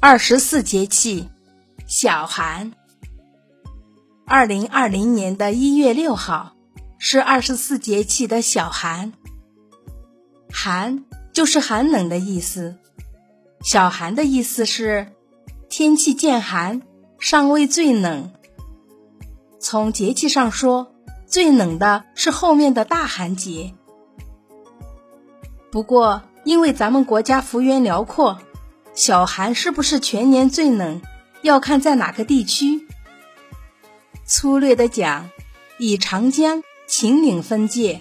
二十四节气，小寒。二零二零年的一月六号是二十四节气的小寒。寒就是寒冷的意思。小寒的意思是天气渐寒，尚未最冷。从节气上说，最冷的是后面的大寒节。不过，因为咱们国家幅员辽阔，小寒是不是全年最冷，要看在哪个地区。粗略的讲，以长江、秦岭分界，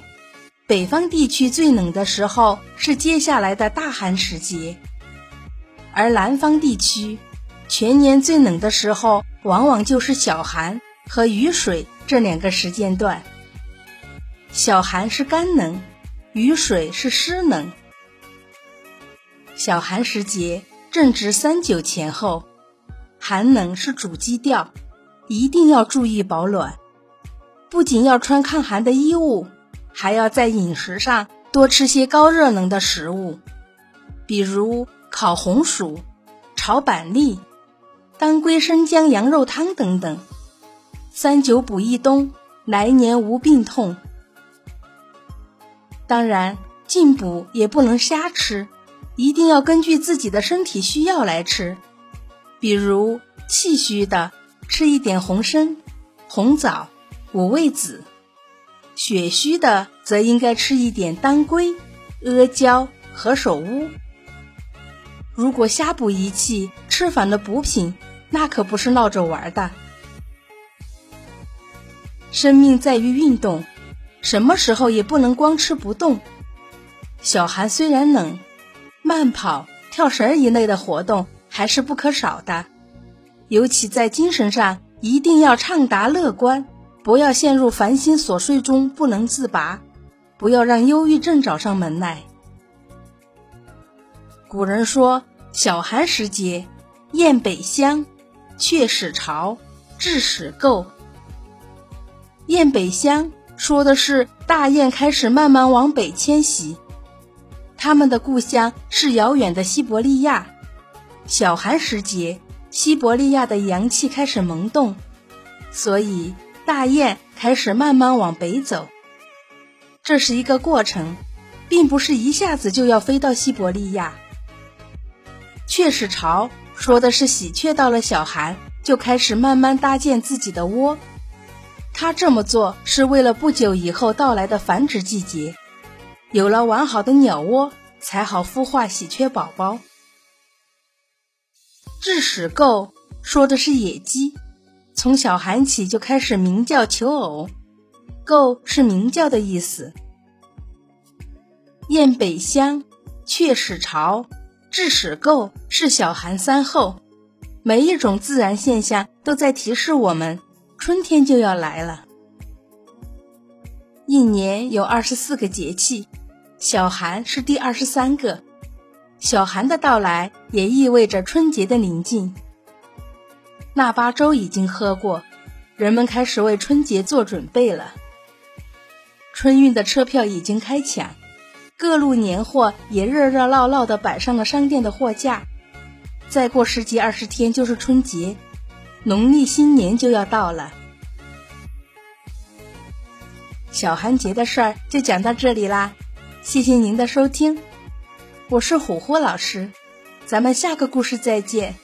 北方地区最冷的时候是接下来的大寒时节，而南方地区全年最冷的时候，往往就是小寒和雨水这两个时间段。小寒是干冷。雨水是湿冷，小寒时节正值三九前后，寒冷是主基调，一定要注意保暖。不仅要穿抗寒的衣物，还要在饮食上多吃些高热能的食物，比如烤红薯、炒板栗、当归生姜羊肉汤等等。三九补一冬，来年无病痛。当然，进补也不能瞎吃，一定要根据自己的身体需要来吃。比如气虚的，吃一点红参、红枣、五味子；血虚的，则应该吃一点当归、阿胶、何首乌。如果瞎补一气，吃反了补品，那可不是闹着玩的。生命在于运动。什么时候也不能光吃不动。小寒虽然冷，慢跑、跳绳一类的活动还是不可少的。尤其在精神上，一定要畅达乐观，不要陷入烦心琐碎中不能自拔，不要让忧郁症找上门来。古人说：“小寒时节，雁北乡，雀始巢，雉始垢。”雁北乡。说的是大雁开始慢慢往北迁徙，他们的故乡是遥远的西伯利亚。小寒时节，西伯利亚的阳气开始萌动，所以大雁开始慢慢往北走。这是一个过程，并不是一下子就要飞到西伯利亚。雀始巢说的是喜鹊到了小寒就开始慢慢搭建自己的窝。他这么做是为了不久以后到来的繁殖季节，有了完好的鸟窝，才好孵化喜鹊宝宝。雉始构说的是野鸡，从小寒起就开始鸣叫求偶，构是鸣叫的意思。雁北乡，雀始巢，雉始构是小寒三候，每一种自然现象都在提示我们。春天就要来了。一年有二十四个节气，小寒是第二十三个。小寒的到来也意味着春节的临近。腊八粥已经喝过，人们开始为春节做准备了。春运的车票已经开抢，各路年货也热热闹闹的摆上了商店的货架。再过十几二十天就是春节。农历新年就要到了，小寒节的事儿就讲到这里啦，谢谢您的收听，我是虎虎老师，咱们下个故事再见。